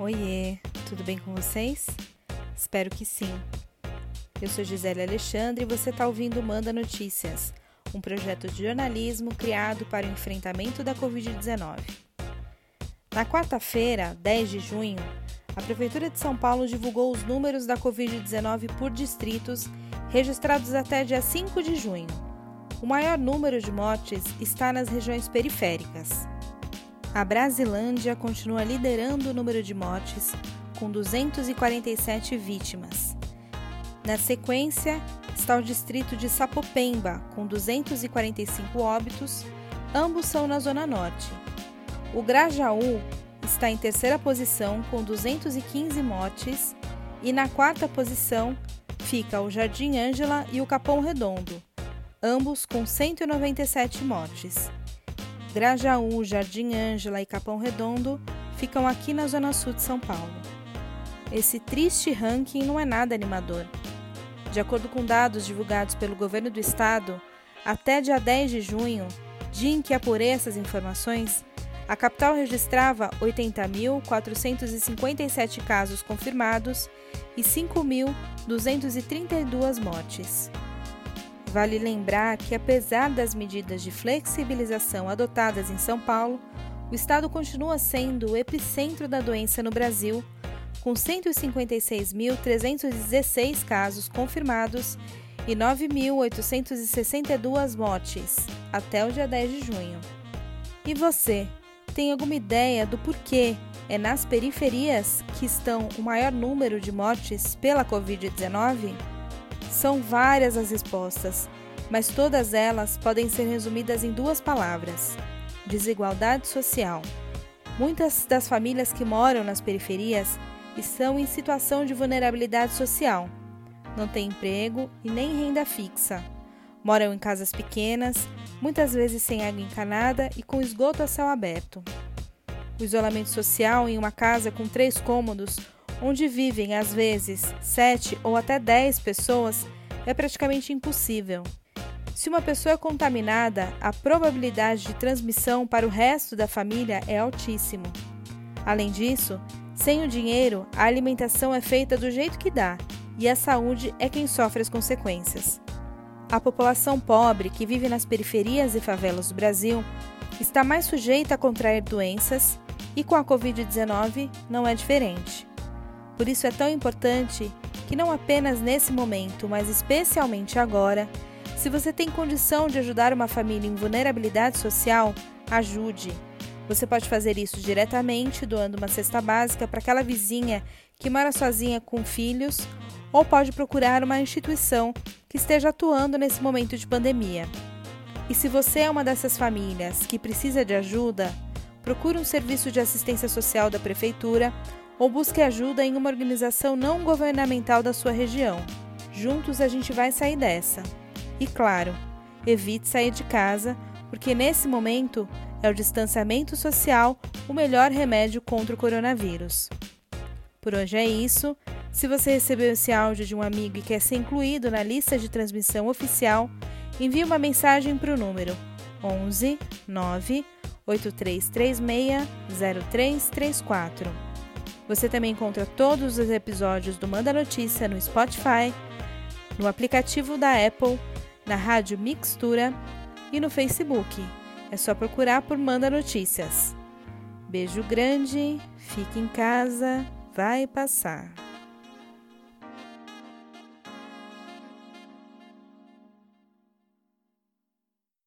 Oiê, tudo bem com vocês? Espero que sim. Eu sou Gisele Alexandre e você está ouvindo Manda Notícias, um projeto de jornalismo criado para o enfrentamento da Covid-19. Na quarta-feira, 10 de junho, a Prefeitura de São Paulo divulgou os números da Covid-19 por distritos registrados até dia 5 de junho. O maior número de mortes está nas regiões periféricas. A Brasilândia continua liderando o número de mortes, com 247 vítimas. Na sequência, está o distrito de Sapopemba, com 245 óbitos, ambos são na Zona Norte. O Grajaú está em terceira posição, com 215 mortes, e na quarta posição fica o Jardim Ângela e o Capão Redondo, ambos com 197 mortes. Grajaú, Jardim Ângela e Capão Redondo ficam aqui na Zona Sul de São Paulo. Esse triste ranking não é nada animador. De acordo com dados divulgados pelo governo do estado, até dia 10 de junho, dia em que apurei essas informações, a capital registrava 80.457 casos confirmados e 5.232 mortes. Vale lembrar que, apesar das medidas de flexibilização adotadas em São Paulo, o estado continua sendo o epicentro da doença no Brasil, com 156.316 casos confirmados e 9.862 mortes até o dia 10 de junho. E você, tem alguma ideia do porquê é nas periferias que estão o maior número de mortes pela Covid-19? São várias as respostas, mas todas elas podem ser resumidas em duas palavras: desigualdade social. Muitas das famílias que moram nas periferias estão em situação de vulnerabilidade social. Não têm emprego e nem renda fixa. Moram em casas pequenas, muitas vezes sem água encanada e com esgoto a céu aberto. O isolamento social em uma casa com três cômodos onde vivem às vezes sete ou até dez pessoas, é praticamente impossível. Se uma pessoa é contaminada, a probabilidade de transmissão para o resto da família é altíssimo. Além disso, sem o dinheiro, a alimentação é feita do jeito que dá e a saúde é quem sofre as consequências. A população pobre que vive nas periferias e favelas do Brasil está mais sujeita a contrair doenças e com a Covid-19 não é diferente. Por isso é tão importante que não apenas nesse momento, mas especialmente agora, se você tem condição de ajudar uma família em vulnerabilidade social, ajude. Você pode fazer isso diretamente doando uma cesta básica para aquela vizinha que mora sozinha com filhos, ou pode procurar uma instituição que esteja atuando nesse momento de pandemia. E se você é uma dessas famílias que precisa de ajuda, procure um serviço de assistência social da prefeitura ou busque ajuda em uma organização não governamental da sua região. Juntos a gente vai sair dessa. E claro, evite sair de casa, porque nesse momento é o distanciamento social o melhor remédio contra o coronavírus. Por hoje é isso. Se você recebeu esse áudio de um amigo e quer ser incluído na lista de transmissão oficial, envie uma mensagem para o número 11 9 8336 0334. Você também encontra todos os episódios do Manda Notícia no Spotify, no aplicativo da Apple, na Rádio Mixtura e no Facebook. É só procurar por Manda Notícias. Beijo grande, fique em casa, vai passar.